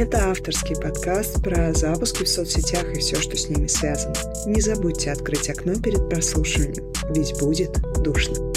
Это авторский подкаст про запуски в соцсетях и все, что с ними связано. Не забудьте открыть окно перед прослушиванием, ведь будет душно.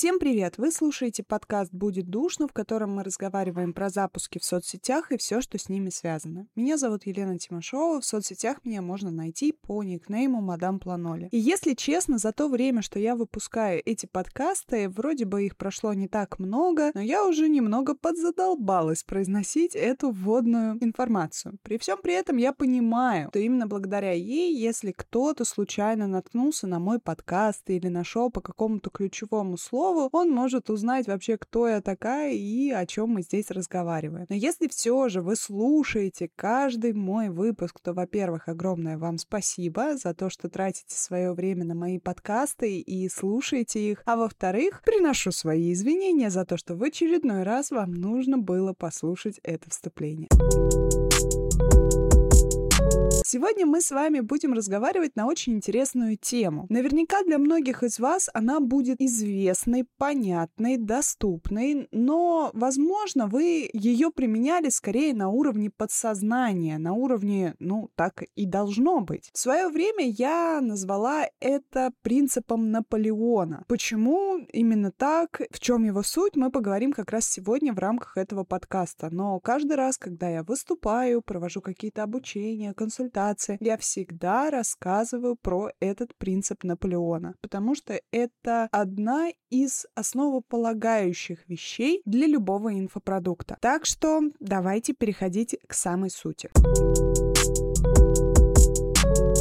Всем привет! Вы слушаете подкаст «Будет душно», в котором мы разговариваем про запуски в соцсетях и все, что с ними связано. Меня зовут Елена Тимошова, в соцсетях меня можно найти по никнейму Мадам Планоли. И если честно, за то время, что я выпускаю эти подкасты, вроде бы их прошло не так много, но я уже немного подзадолбалась произносить эту вводную информацию. При всем при этом я понимаю, что именно благодаря ей, если кто-то случайно наткнулся на мой подкаст или нашел по какому-то ключевому слову, слову, он может узнать вообще, кто я такая и о чем мы здесь разговариваем. Но если все же вы слушаете каждый мой выпуск, то, во-первых, огромное вам спасибо за то, что тратите свое время на мои подкасты и слушаете их. А во-вторых, приношу свои извинения за то, что в очередной раз вам нужно было послушать это вступление. Сегодня мы с вами будем разговаривать на очень интересную тему. Наверняка для многих из вас она будет известной, понятной, доступной, но, возможно, вы ее применяли скорее на уровне подсознания, на уровне, ну, так и должно быть. В свое время я назвала это принципом Наполеона. Почему именно так, в чем его суть, мы поговорим как раз сегодня в рамках этого подкаста. Но каждый раз, когда я выступаю, провожу какие-то обучения, консультации, презентации я всегда рассказываю про этот принцип Наполеона, потому что это одна из основополагающих вещей для любого инфопродукта. Так что давайте переходить к самой сути.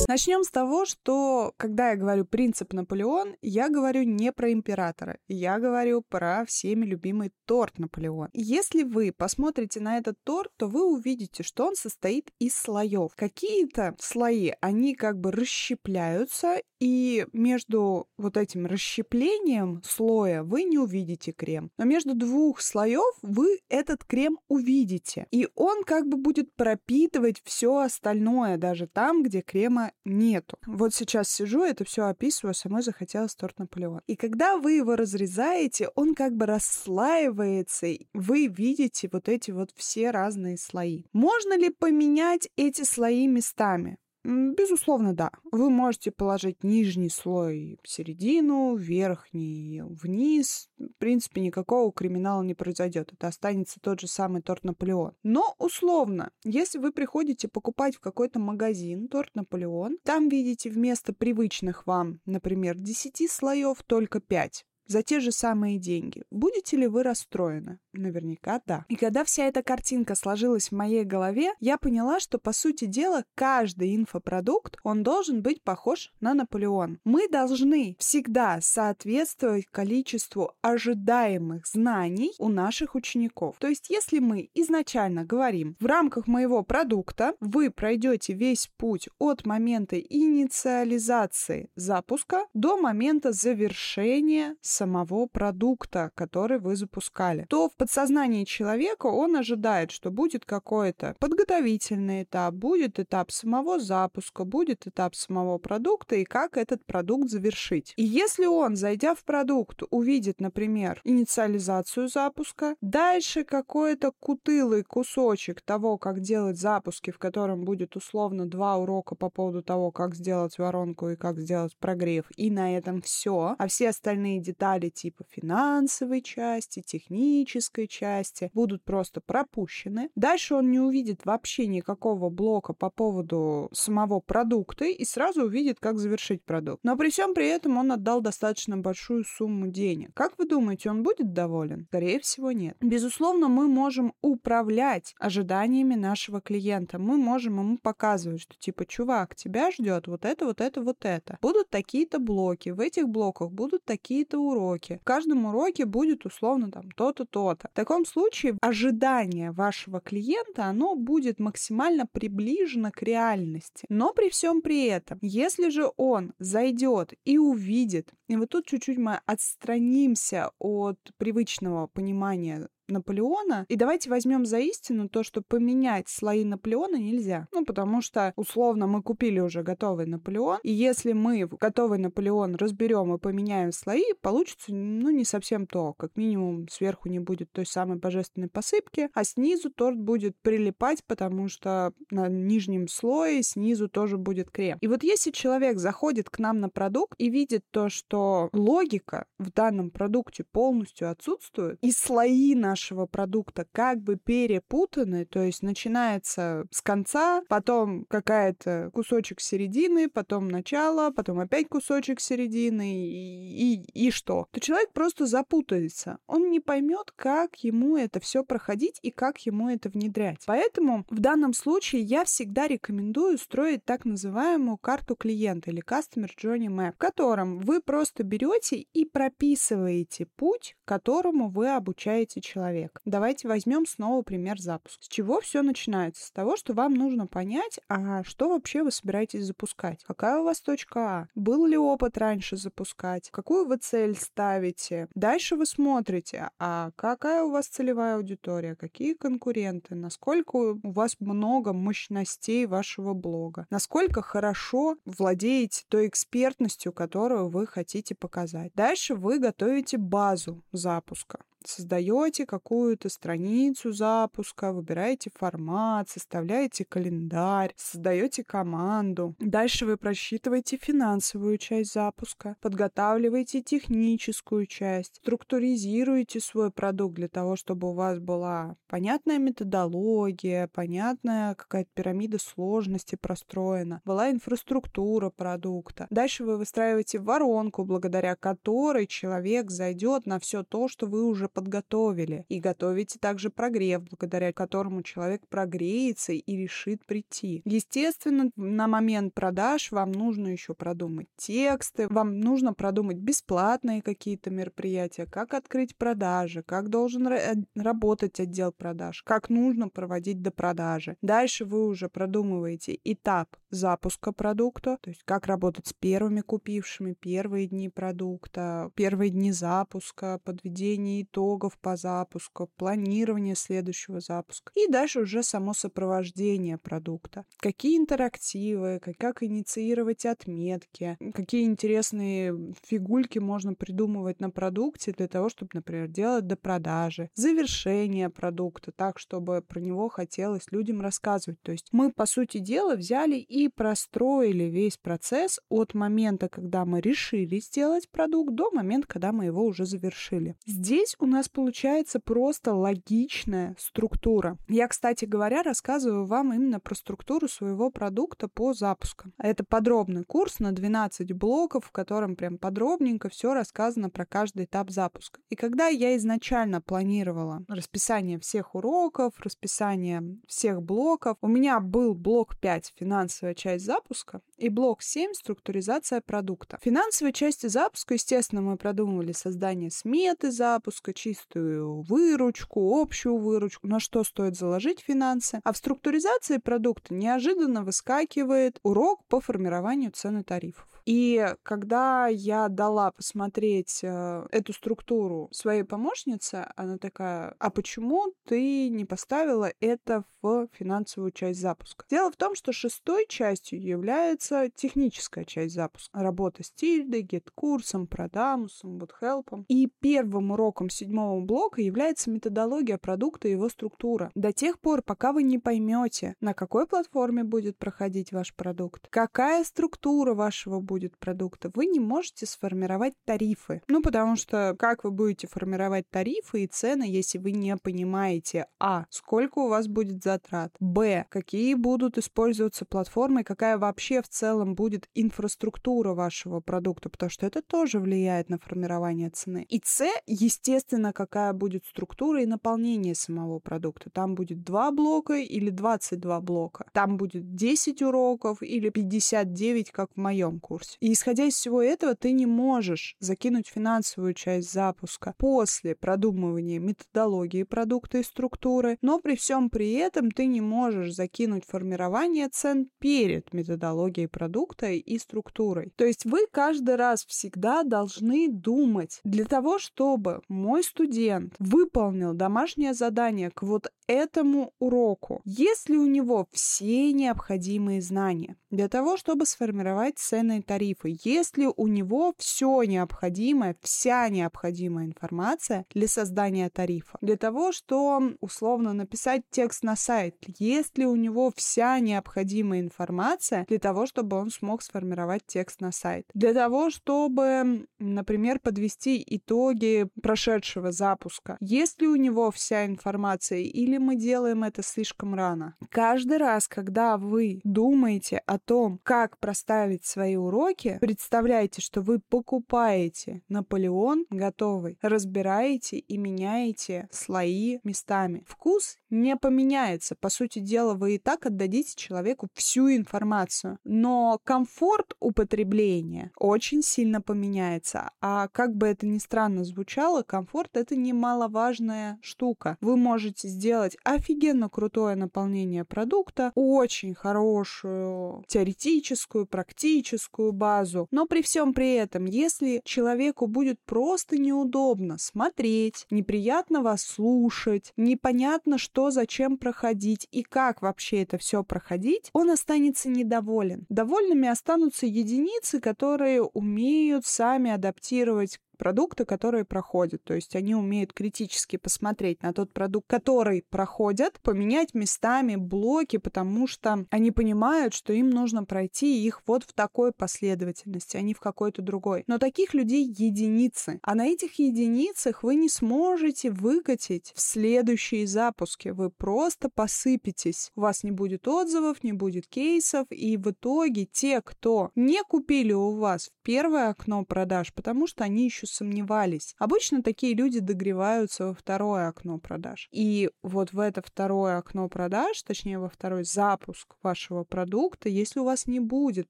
Начнем с того, что когда я говорю принцип Наполеон, я говорю не про императора, я говорю про всеми любимый торт Наполеон. Если вы посмотрите на этот торт, то вы увидите, что он состоит из слоев. Какие-то слои, они как бы расщепляются, и между вот этим расщеплением слоя вы не увидите крем. Но между двух слоев вы этот крем увидите. И он как бы будет пропитывать все остальное, даже там, где крема нету. Вот сейчас сижу, это все описываю, самой захотелось торт Наполеон. И когда вы его разрезаете, он как бы расслаивается, вы видите вот эти вот все разные слои. Можно ли поменять эти слои местами? Безусловно, да. Вы можете положить нижний слой в середину, верхний вниз. В принципе, никакого криминала не произойдет. Это останется тот же самый торт Наполеон. Но условно, если вы приходите покупать в какой-то магазин торт Наполеон, там видите вместо привычных вам, например, 10 слоев только 5 за те же самые деньги. Будете ли вы расстроены? Наверняка да. И когда вся эта картинка сложилась в моей голове, я поняла, что, по сути дела, каждый инфопродукт, он должен быть похож на Наполеон. Мы должны всегда соответствовать количеству ожидаемых знаний у наших учеников. То есть, если мы изначально говорим, в рамках моего продукта вы пройдете весь путь от момента инициализации запуска до момента завершения самого продукта, который вы запускали, то в подсознании человека он ожидает, что будет какой-то подготовительный этап, будет этап самого запуска, будет этап самого продукта и как этот продукт завершить. И если он, зайдя в продукт, увидит, например, инициализацию запуска, дальше какой-то кутылый кусочек того, как делать запуски, в котором будет условно два урока по поводу того, как сделать воронку и как сделать прогрев, и на этом все, а все остальные детали типа финансовой части, технической части будут просто пропущены. Дальше он не увидит вообще никакого блока по поводу самого продукта и сразу увидит, как завершить продукт. Но при всем при этом он отдал достаточно большую сумму денег. Как вы думаете, он будет доволен? Скорее всего, нет. Безусловно, мы можем управлять ожиданиями нашего клиента. Мы можем ему показывать, что типа, чувак, тебя ждет вот это, вот это, вот это. Будут такие-то блоки. В этих блоках будут такие-то уроки. В каждом уроке будет условно там то-то, то-то. В таком случае ожидание вашего клиента, оно будет максимально приближено к реальности. Но при всем при этом, если же он зайдет и увидит, и вот тут чуть-чуть мы отстранимся от привычного понимания Наполеона. И давайте возьмем за истину то, что поменять слои Наполеона нельзя. Ну, потому что, условно, мы купили уже готовый Наполеон, и если мы готовый Наполеон разберем и поменяем слои, получится, ну, не совсем то. Как минимум, сверху не будет той самой божественной посыпки, а снизу торт будет прилипать, потому что на нижнем слое снизу тоже будет крем. И вот если человек заходит к нам на продукт и видит то, что логика в данном продукте полностью отсутствует, и слои нашего продукта как бы перепутаны, то есть начинается с конца, потом какая-то кусочек середины, потом начало, потом опять кусочек середины и, и, и что? То человек просто запутается. Он не поймет, как ему это все проходить и как ему это внедрять. Поэтому в данном случае я всегда рекомендую строить так называемую карту клиента или Customer Journey Map, в котором вы просто берете и прописываете путь, которому вы обучаете человека. Давайте возьмем снова пример запуска. С чего все начинается? С того, что вам нужно понять, а что вообще вы собираетесь запускать? Какая у вас точка А? Был ли опыт раньше запускать? Какую вы цель ставите? Дальше вы смотрите, а какая у вас целевая аудитория? Какие конкуренты? Насколько у вас много мощностей вашего блога? Насколько хорошо владеете той экспертностью, которую вы хотите показать? Дальше вы готовите базу запуска создаете какую-то страницу запуска, выбираете формат, составляете календарь, создаете команду. Дальше вы просчитываете финансовую часть запуска, подготавливаете техническую часть, структуризируете свой продукт для того, чтобы у вас была понятная методология, понятная какая-то пирамида сложности простроена, была инфраструктура продукта. Дальше вы выстраиваете воронку, благодаря которой человек зайдет на все то, что вы уже подготовили. И готовите также прогрев, благодаря которому человек прогреется и решит прийти. Естественно, на момент продаж вам нужно еще продумать тексты, вам нужно продумать бесплатные какие-то мероприятия, как открыть продажи, как должен работать отдел продаж, как нужно проводить до продажи. Дальше вы уже продумываете этап запуска продукта, то есть как работать с первыми купившими, первые дни продукта, первые дни запуска, подведение итогов, по запуску, планирование следующего запуска и дальше уже само сопровождение продукта. Какие интерактивы, как инициировать отметки, какие интересные фигульки можно придумывать на продукте для того, чтобы, например, делать до продажи, завершение продукта так, чтобы про него хотелось людям рассказывать. То есть мы, по сути дела, взяли и простроили весь процесс от момента, когда мы решили сделать продукт, до момента, когда мы его уже завершили. Здесь у нас получается просто логичная структура. Я, кстати говоря, рассказываю вам именно про структуру своего продукта по запуску. Это подробный курс на 12 блоков, в котором прям подробненько все рассказано про каждый этап запуска. И когда я изначально планировала расписание всех уроков, расписание всех блоков, у меня был блок 5 финансовая часть запуска и блок 7 структуризация продукта. Финансовой части запуска, естественно, мы продумывали создание сметы запуска, чистую выручку, общую выручку, на что стоит заложить финансы. А в структуризации продукта неожиданно выскакивает урок по формированию цены тарифов. И когда я дала посмотреть э, эту структуру своей помощнице, она такая, а почему ты не поставила это в финансовую часть запуска? Дело в том, что шестой частью является техническая часть запуска. Работа с тильдой, гет-курсом, продамусом, бутхелпом. И первым уроком седьмого блока является методология продукта и его структура. До тех пор, пока вы не поймете, на какой платформе будет проходить ваш продукт, какая структура вашего будет продукта, вы не можете сформировать тарифы. Ну, потому что как вы будете формировать тарифы и цены, если вы не понимаете, а, сколько у вас будет затрат, б, какие будут использоваться платформы, какая вообще в целом будет инфраструктура вашего продукта, потому что это тоже влияет на формирование цены. И с, естественно, какая будет структура и наполнение самого продукта. Там будет два блока или 22 блока. Там будет 10 уроков или 59, как в моем курсе началось. И исходя из всего этого, ты не можешь закинуть финансовую часть запуска после продумывания методологии продукта и структуры, но при всем при этом ты не можешь закинуть формирование цен перед методологией продукта и структурой. То есть вы каждый раз всегда должны думать для того, чтобы мой студент выполнил домашнее задание к вот этому уроку, если у него все необходимые знания для того, чтобы сформировать цены тарифы, если у него все необходимое, вся необходимая информация для создания тарифа, для того, что условно написать текст на сайт, есть ли у него вся необходимая информация для того, чтобы он смог сформировать текст на сайт, для того, чтобы, например, подвести итоги прошедшего запуска, есть ли у него вся информация или мы делаем это слишком рано. Каждый раз, когда вы думаете о том, как проставить свои уроки, представляйте, что вы покупаете Наполеон готовый, разбираете и меняете слои местами. Вкус не поменяется. По сути дела, вы и так отдадите человеку всю информацию. Но комфорт употребления очень сильно поменяется. А как бы это ни странно звучало, комфорт — это немаловажная штука. Вы можете сделать офигенно крутое наполнение продукта, очень хорошую теоретическую, практическую базу. Но при всем при этом, если человеку будет просто неудобно смотреть, неприятно вас слушать, непонятно, что зачем проходить и как вообще это все проходить, он останется недоволен. Довольными останутся единицы, которые умеют сами адаптировать продукты, которые проходят. То есть они умеют критически посмотреть на тот продукт, который проходят, поменять местами блоки, потому что они понимают, что им нужно пройти их вот в такой последовательности, а не в какой-то другой. Но таких людей единицы. А на этих единицах вы не сможете выкатить в следующие запуски. Вы просто посыпетесь. У вас не будет отзывов, не будет кейсов, и в итоге те, кто не купили у вас в первое окно продаж, потому что они еще сомневались. Обычно такие люди догреваются во второе окно продаж. И вот в это второе окно продаж, точнее во второй запуск вашего продукта, если у вас не будет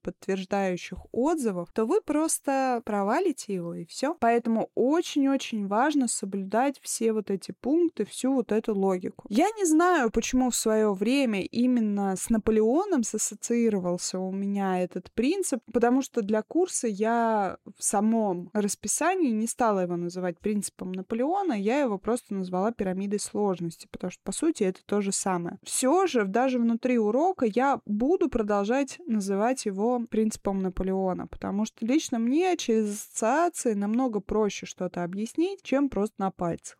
подтверждающих отзывов, то вы просто провалите его и все. Поэтому очень-очень важно соблюдать все вот эти пункты, всю вот эту логику. Я не знаю, почему в свое время именно с Наполеоном сассоциировался у меня этот принцип, потому что для курса я в самом расписании не стала его называть принципом Наполеона, я его просто назвала пирамидой сложности, потому что, по сути, это то же самое. Все же, даже внутри урока я буду продолжать называть его принципом Наполеона, потому что лично мне через ассоциации намного проще что-то объяснить, чем просто на пальцах.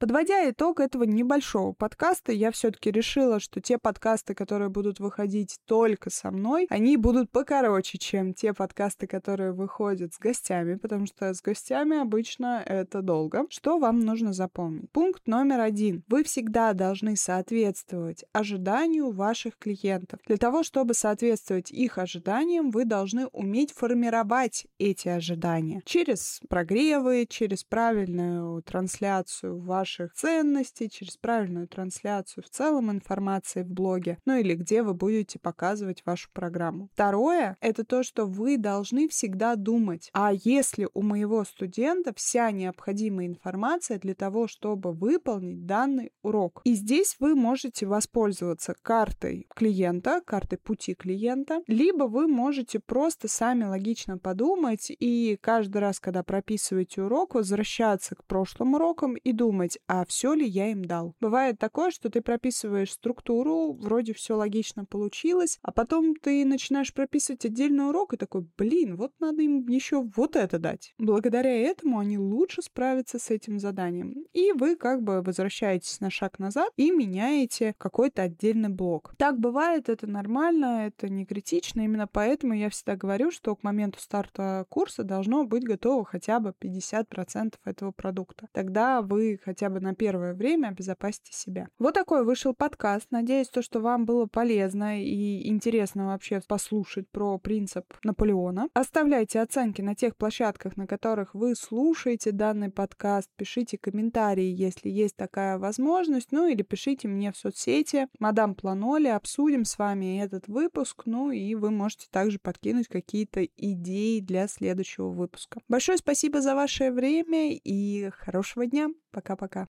Подводя итог этого небольшого подкаста, я все-таки решила, что те подкасты, которые будут выходить только со мной, они будут покороче, чем те подкасты, которые выходят с гостями, потому что с гостями обычно это долго. Что вам нужно запомнить? Пункт номер один. Вы всегда должны соответствовать ожиданию ваших клиентов. Для того, чтобы соответствовать их ожиданиям, вы должны уметь формировать эти ожидания через прогревы, через правильную трансляцию ваших ваших ценностей, через правильную трансляцию в целом информации в блоге, ну или где вы будете показывать вашу программу. Второе — это то, что вы должны всегда думать, а если у моего студента вся необходимая информация для того, чтобы выполнить данный урок. И здесь вы можете воспользоваться картой клиента, картой пути клиента, либо вы можете просто сами логично подумать и каждый раз, когда прописываете урок, возвращаться к прошлым урокам и думать, а все ли я им дал. Бывает такое, что ты прописываешь структуру, вроде все логично получилось, а потом ты начинаешь прописывать отдельный урок и такой, блин, вот надо им еще вот это дать. Благодаря этому они лучше справятся с этим заданием. И вы как бы возвращаетесь на шаг назад и меняете какой-то отдельный блок. Так бывает, это нормально, это не критично. Именно поэтому я всегда говорю, что к моменту старта курса должно быть готово хотя бы 50% этого продукта. Тогда вы хотя бы на первое время обезопасьте себя. Вот такой вышел подкаст. Надеюсь, то, что вам было полезно и интересно вообще послушать про принцип Наполеона. Оставляйте оценки на тех площадках, на которых вы слушаете данный подкаст. Пишите комментарии, если есть такая возможность. Ну или пишите мне в соцсети. Мадам Планоли, обсудим с вами этот выпуск. Ну и вы можете также подкинуть какие-то идеи для следующего выпуска. Большое спасибо за ваше время и хорошего дня. Пока-пока.